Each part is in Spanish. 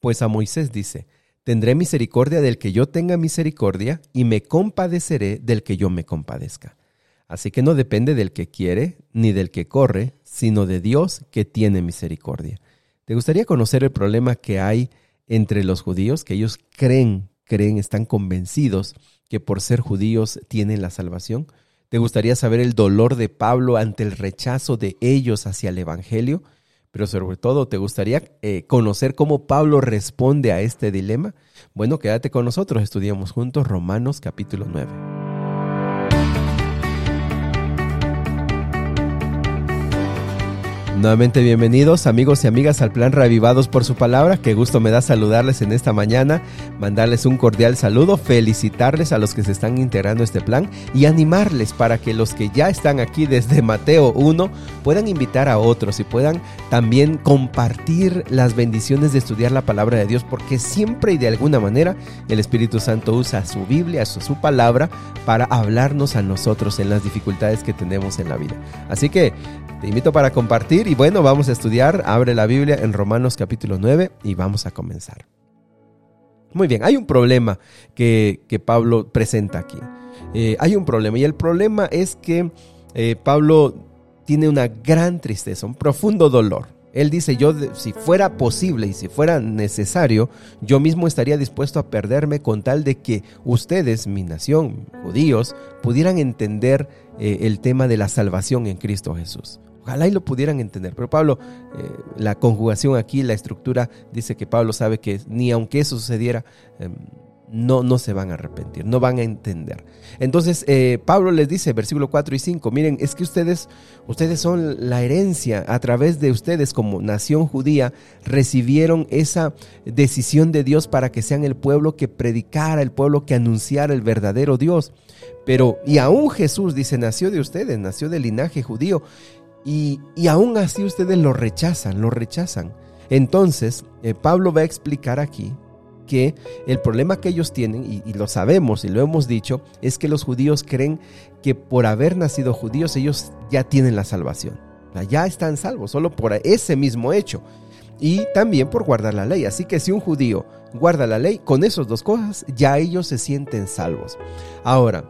Pues a Moisés dice, tendré misericordia del que yo tenga misericordia y me compadeceré del que yo me compadezca. Así que no depende del que quiere ni del que corre, sino de Dios que tiene misericordia. ¿Te gustaría conocer el problema que hay entre los judíos? Que ellos creen, creen, están convencidos que por ser judíos tienen la salvación. ¿Te gustaría saber el dolor de Pablo ante el rechazo de ellos hacia el Evangelio? Pero sobre todo, ¿te gustaría eh, conocer cómo Pablo responde a este dilema? Bueno, quédate con nosotros, estudiamos juntos Romanos capítulo 9. Nuevamente bienvenidos amigos y amigas al plan Revivados por su palabra. Qué gusto me da saludarles en esta mañana, mandarles un cordial saludo, felicitarles a los que se están integrando a este plan y animarles para que los que ya están aquí desde Mateo 1 puedan invitar a otros y puedan también compartir las bendiciones de estudiar la palabra de Dios porque siempre y de alguna manera el Espíritu Santo usa su Biblia, su, su palabra para hablarnos a nosotros en las dificultades que tenemos en la vida. Así que te invito para compartir y bueno, vamos a estudiar. Abre la Biblia en Romanos capítulo 9 y vamos a comenzar. Muy bien, hay un problema que, Pablo presenta aquí. Eh, hay un problema y el problema es que eh, Pablo tiene una gran tristeza, un profundo dolor. Él dice, yo si fuera posible y si fuera necesario, yo mismo estaría dispuesto a perderme con tal de que ustedes, mi nación, judíos, pudieran entender eh, el tema de la salvación en Cristo Jesús. Ojalá y lo pudieran entender. Pero Pablo, eh, la conjugación aquí, la estructura, dice que Pablo sabe que ni aunque eso sucediera, em, no, no se van a arrepentir, no van a entender. Entonces, eh, Pablo les dice, versículo 4 y 5, miren, es que ustedes, ustedes son la herencia, a través de ustedes como nación judía, recibieron esa decisión de Dios para que sean el pueblo que predicara, el pueblo que anunciara el verdadero Dios. Pero, y aún Jesús dice, nació de ustedes, nació del linaje judío, y, y aún así ustedes lo rechazan, lo rechazan. Entonces, eh, Pablo va a explicar aquí que el problema que ellos tienen, y, lo sabemos y lo hemos dicho, es que los judíos creen que por haber nacido judíos ellos ya tienen la salvación. ya están salvos, solo por ese mismo hecho. Y también por guardar la ley. Así que si un judío guarda la ley, con esas dos cosas ya ellos se sienten salvos. Ahora,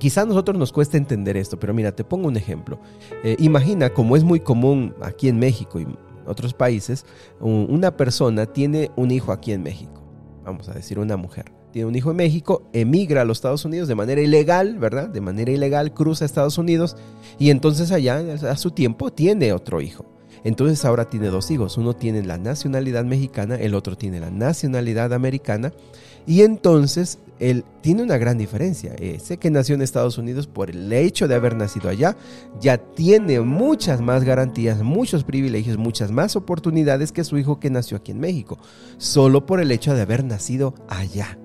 Quizá a nosotros nos cuesta entender esto, pero mira, te pongo un ejemplo. Eh, imagina, como es muy común aquí en México y otros países, una persona tiene un hijo aquí en México vamos a decir una mujer, tiene un hijo en México, emigra a los Estados Unidos de manera ilegal, ¿verdad? De manera ilegal cruza a Estados Unidos y entonces allá a su tiempo tiene otro hijo. Entonces ahora tiene dos hijos, uno tiene la nacionalidad mexicana, el otro tiene la nacionalidad americana y entonces él tiene una gran diferencia. Ese que nació en Estados Unidos por el hecho de haber nacido allá, ya tiene muchas más garantías, muchos privilegios, muchas más oportunidades que su hijo que nació aquí en México, solo por el hecho de haber nacido allá.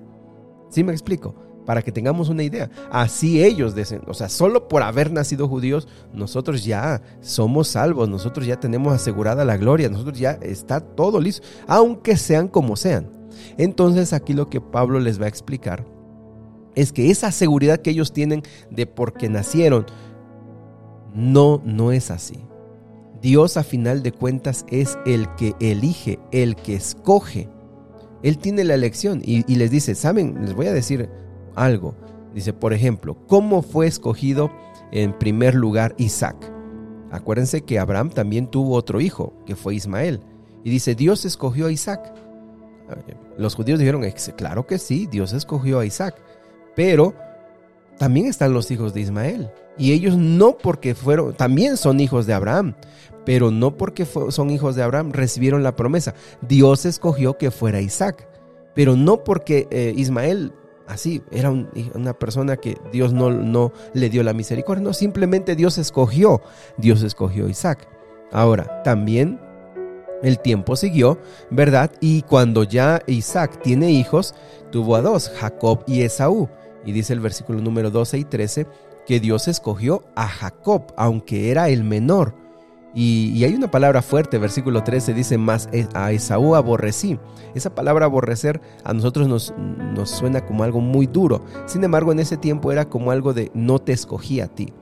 ¿Sí me explico? Para que tengamos una idea. Así ellos dicen, o sea, solo por haber nacido judíos, nosotros ya somos salvos, nosotros ya tenemos asegurada la gloria, nosotros ya está todo listo, aunque sean como sean. Entonces aquí lo que Pablo les va a explicar es que esa seguridad que ellos tienen de porque nacieron, no, no es así. Dios a final de cuentas es el que elige, el que escoge. Él tiene la elección y, y les dice, ¿saben? Les voy a decir algo. Dice, por ejemplo, ¿cómo fue escogido en primer lugar Isaac? Acuérdense que Abraham también tuvo otro hijo, que fue Ismael. Y dice, Dios escogió a Isaac. Los judíos dijeron, claro que sí, Dios escogió a Isaac, pero también están los hijos de Ismael. Y ellos no porque fueron, también son hijos de Abraham, pero no porque son hijos de Abraham recibieron la promesa. Dios escogió que fuera Isaac, pero no porque eh, Ismael así era una persona que Dios no, no le dio la misericordia, no, simplemente Dios escogió, Dios escogió a Isaac. Ahora, también el tiempo siguió, ¿verdad? Y cuando ya Isaac tiene hijos, tuvo a dos, Jacob y Esaú. Y dice el versículo número 12 y 13 que Dios escogió a Jacob, aunque era el menor. Y, hay una palabra fuerte, versículo 13 dice, más e, a Esaú aborrecí. Esa palabra aborrecer a nosotros nos, suena como algo muy duro. Sin embargo, en ese tiempo era como algo de no te escogí a ti.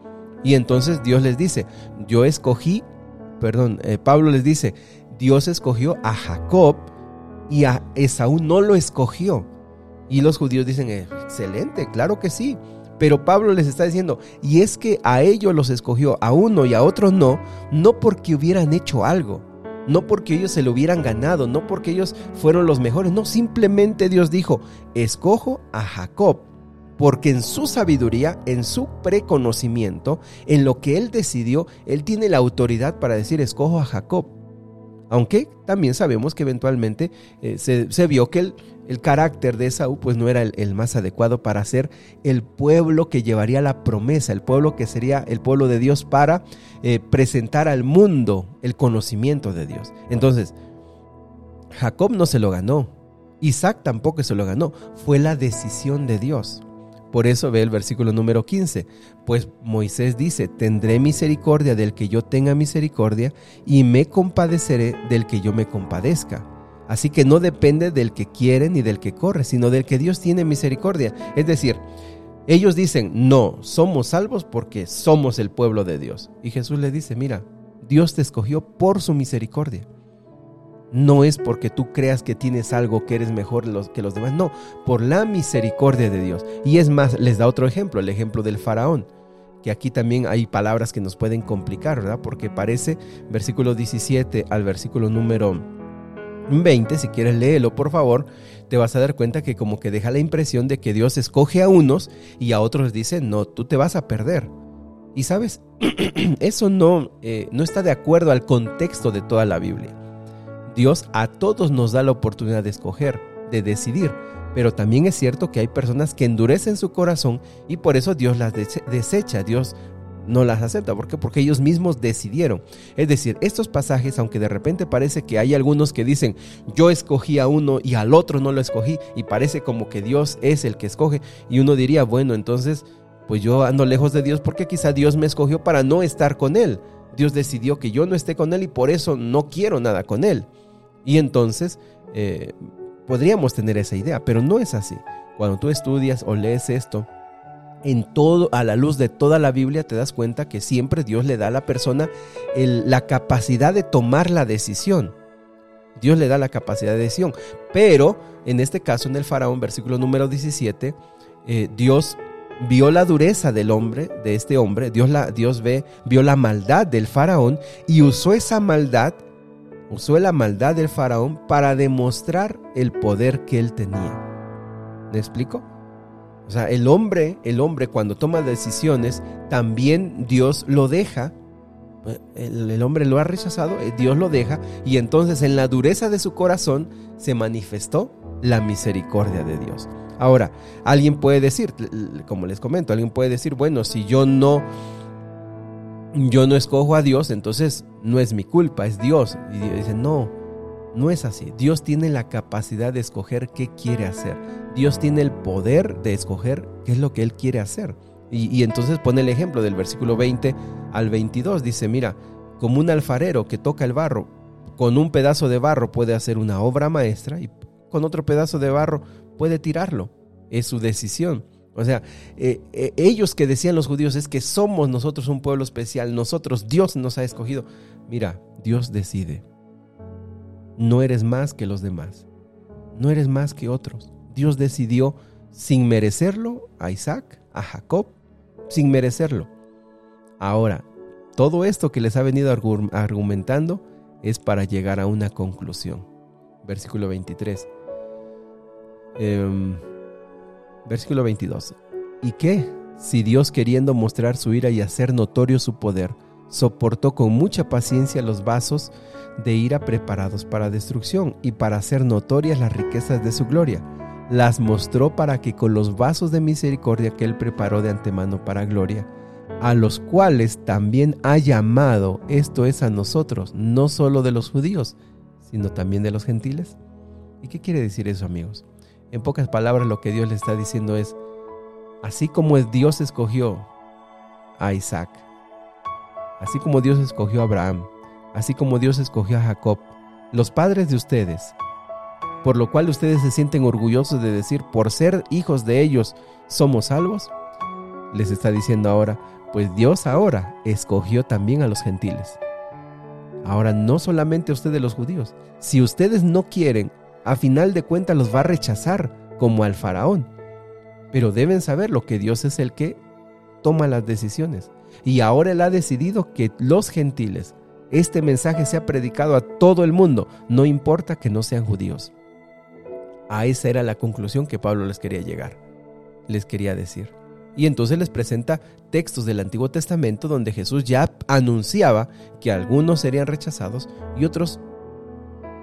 Y entonces Dios les dice, yo escogí, perdón, eh, Pablo les dice, Dios escogió a Jacob y a Esaú no lo escogió. Y los judíos dicen, excelente, claro que sí. Pero Pablo les está diciendo, y es que a ellos los escogió, a uno y a otros no, no porque hubieran hecho algo, no porque ellos se lo hubieran ganado, no porque ellos fueron los mejores, no, simplemente Dios dijo, escojo a Jacob, porque en su sabiduría, en su preconocimiento, en lo que él decidió, él tiene la autoridad para decir, escojo a Jacob. Aunque también sabemos que eventualmente eh, se, vio que el, carácter de Esaú pues no era el, más adecuado para ser el pueblo que llevaría la promesa, el pueblo que sería el pueblo de Dios para eh, presentar al mundo el conocimiento de Dios. Entonces, Jacob no se lo ganó, Isaac tampoco se lo ganó, fue la decisión de Dios. Por eso ve el versículo número 15. Pues Moisés dice, tendré misericordia del que yo tenga misericordia y me compadeceré del que yo me compadezca. Así que no depende del que quiere ni del que corre, sino del que Dios tiene misericordia. Es decir, ellos dicen, no, somos salvos porque somos el pueblo de Dios. Y Jesús le dice, mira, Dios te escogió por su misericordia no es porque tú creas que tienes algo que eres mejor que los demás, no, por la misericordia de Dios. Y es más, les da otro ejemplo, el ejemplo del faraón, que aquí también hay palabras que nos pueden complicar, ¿verdad? Porque parece versículo 17 al versículo número 20, si quieres léelo por favor, te vas a dar cuenta que como que deja la impresión de que Dios escoge a unos y a otros dice, no, tú te vas a perder. Y sabes, eso no, eh, no está de acuerdo al contexto de toda la Biblia. Dios a todos nos da la oportunidad de escoger, de decidir, pero también es cierto que hay personas que endurecen su corazón y por eso Dios las desecha, Dios no las acepta. ¿Por qué? Porque ellos mismos decidieron. Es decir, estos pasajes, aunque de repente parece que hay algunos que dicen, yo escogí a uno y al otro no lo escogí, y parece como que Dios es el que escoge, y uno diría, bueno, entonces, pues yo ando lejos de Dios porque quizá Dios me escogió para no estar con Él. Dios decidió que yo no esté con Él y por eso no quiero nada con Él. Y entonces eh, podríamos tener esa idea, pero no es así. Cuando tú estudias o lees esto, en todo, a la luz de toda la Biblia, te das cuenta que siempre Dios le da a la persona la capacidad de tomar la decisión. Dios le da la capacidad de decisión. Pero en este caso, en el faraón, versículo número 17, eh, Dios vio la dureza del hombre, de este hombre, Dios, la, Dios ve, vio la maldad del faraón y usó esa maldad usó la maldad del faraón para demostrar el poder que él tenía. ¿Me explico? O sea, el hombre, el hombre cuando toma decisiones, también Dios lo deja. El, el, hombre lo ha rechazado, eh, Dios lo deja, y entonces en la dureza de su corazón se manifestó la misericordia de Dios. Ahora, alguien puede decir, como les comento, alguien puede decir, bueno, si yo no yo no escojo a Dios, entonces no es mi culpa, es Dios. Y Dios dice, no, no es así. Dios tiene la capacidad de escoger qué quiere hacer. Dios tiene el poder de escoger qué es lo que Él quiere hacer. Y, entonces pone el ejemplo del versículo 20 al 22. Dice, mira, como un alfarero que toca el barro, con un pedazo de barro puede hacer una obra maestra y con otro pedazo de barro puede tirarlo. Es su decisión. O sea, eh, eh, ellos que decían los judíos es que somos nosotros un pueblo especial, nosotros Dios nos ha escogido. Mira, Dios decide. No eres más que los demás. No eres más que otros. Dios decidió sin merecerlo a Isaac, a Jacob, sin merecerlo. Ahora, todo esto que les ha venido argumentando es para llegar a una conclusión. Versículo 23. Versículo 22. ¿Y qué? Si Dios queriendo mostrar su ira y hacer notorio su poder, soportó con mucha paciencia los vasos de ira preparados para destrucción y para hacer notorias las riquezas de su gloria, las mostró para que con los vasos de misericordia que él preparó de antemano para gloria, a los cuales también ha llamado, esto es a nosotros, no solo de los judíos, sino también de los gentiles. ¿Y qué quiere decir eso, amigos? En pocas palabras, lo que Dios le está diciendo es, así como Dios escogió a Isaac, así como Dios escogió a Abraham, así como Dios escogió a Jacob, los padres de ustedes, por lo cual ustedes se sienten orgullosos de decir, por ser hijos de ellos, somos salvos, les está diciendo ahora, pues Dios ahora escogió también a los gentiles. Ahora no solamente a ustedes los judíos, si ustedes no quieren A final de cuentas los va a rechazar como al faraón. Pero deben saber lo que Dios es el que toma las decisiones. Y ahora Él ha decidido que los gentiles, este mensaje sea predicado a todo el mundo, no importa que no sean judíos. A esa era la conclusión que Pablo les quería llegar, les quería decir. Y entonces les presenta textos del Antiguo Testamento donde Jesús ya anunciaba que algunos serían rechazados y otros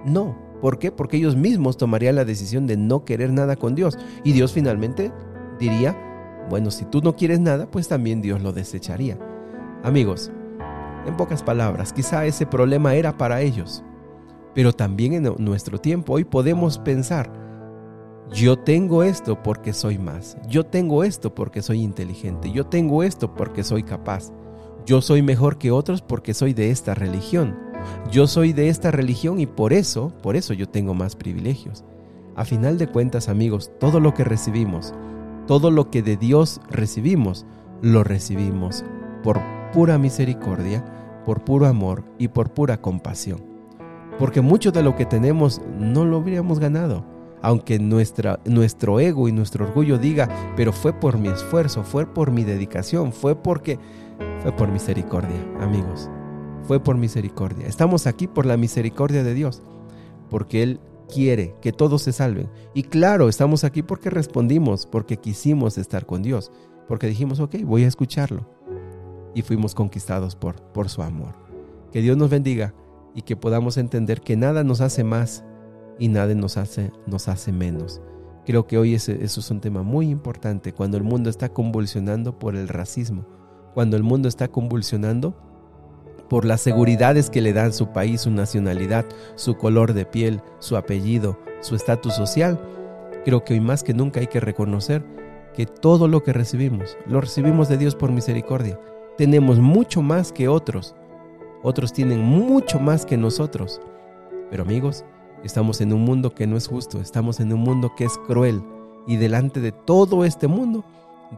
no. ¿Por qué? Porque ellos mismos tomarían la decisión de no querer nada con Dios. Y Dios finalmente diría, bueno, si tú no quieres nada, pues también Dios lo desecharía. Amigos, en pocas palabras, quizá ese problema era para ellos. Pero también en nuestro tiempo hoy podemos pensar, yo tengo esto porque soy más. Yo tengo esto porque soy inteligente. Yo tengo esto porque soy capaz. Yo soy mejor que otros porque soy de esta religión. Yo soy de esta religión y por eso, por eso yo tengo más privilegios. A final de cuentas, amigos, todo lo que recibimos, todo lo que de Dios recibimos, lo recibimos por pura misericordia, por puro amor y por pura compasión. Porque mucho de lo que tenemos no lo habríamos ganado aunque nuestro ego y nuestro orgullo diga, pero fue por mi esfuerzo, fue por mi dedicación, fue porque fue por misericordia, amigos. Fue por misericordia. Estamos aquí por la misericordia de Dios, porque Él quiere que todos se salven. Y claro, estamos aquí porque respondimos, porque quisimos estar con Dios, porque dijimos, ok, voy a escucharlo. Y fuimos conquistados por, por su amor. Que Dios nos bendiga y que podamos entender que nada nos hace más y nada nos hace, nos hace menos. Creo que hoy eso es un tema muy importante cuando el mundo está convulsionando por el racismo, cuando el mundo está convulsionando por las seguridades que le dan su país, su nacionalidad, su color de piel, su apellido, su estatus social. Creo que hoy más que nunca hay que reconocer que todo lo que recibimos, lo recibimos de Dios por misericordia. Tenemos mucho más que otros. Otros tienen mucho más que nosotros. Pero amigos, Estamos en un mundo que no es justo, estamos en un mundo que es cruel y delante de todo este mundo,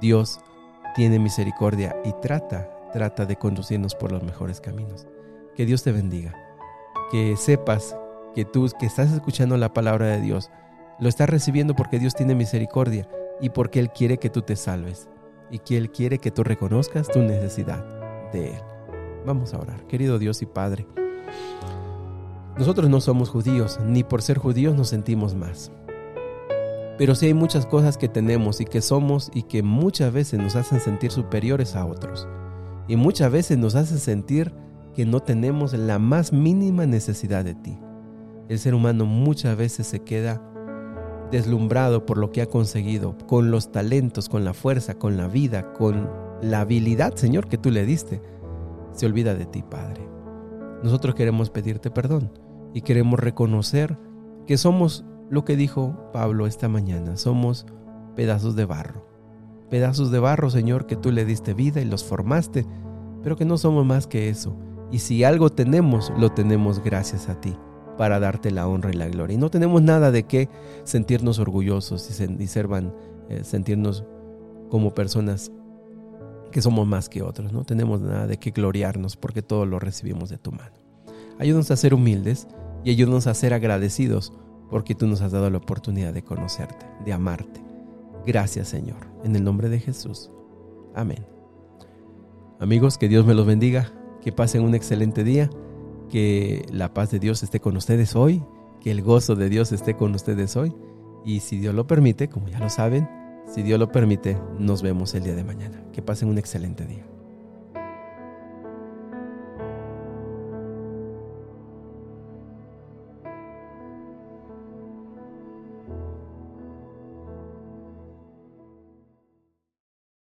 Dios tiene misericordia y trata, trata de conducirnos por los mejores caminos. Que Dios te bendiga, que sepas que tú que estás escuchando la palabra de Dios, lo estás recibiendo porque Dios tiene misericordia y porque Él quiere que tú te salves y que Él quiere que tú reconozcas tu necesidad de Él. Vamos a orar, querido Dios y Padre. Nosotros no somos judíos, ni por ser judíos nos sentimos más. Pero sí hay muchas cosas que tenemos y que somos y que muchas veces nos hacen sentir superiores a otros. Y muchas veces nos hacen sentir que no tenemos la más mínima necesidad de ti. El ser humano muchas veces se queda deslumbrado por lo que ha conseguido, con los talentos, con la fuerza, con la vida, con la habilidad, Señor, que tú le diste. Se olvida de ti, Padre. Nosotros queremos pedirte perdón y queremos reconocer que somos lo que dijo Pablo esta mañana, somos pedazos de barro. Pedazos de barro, Señor, que tú le diste vida y los formaste, pero que no somos más que eso. Y si algo tenemos, lo tenemos gracias a ti, para darte la honra y la gloria. Y no tenemos nada de qué sentirnos orgullosos y, eh, sentirnos como personas que somos más que otros. No tenemos nada de qué gloriarnos porque todo lo recibimos de tu mano. Ayúdanos a ser humildes y ayúdanos a ser agradecidos porque tú nos has dado la oportunidad de conocerte, de amarte. Gracias Señor, en el nombre de Jesús. Amén. Amigos, que Dios me los bendiga, que pasen un excelente día, que la paz de Dios esté con ustedes hoy, que el gozo de Dios esté con ustedes hoy y si Dios lo permite, como ya lo saben, si Dios lo permite, nos vemos el día de mañana. Que pasen un excelente día.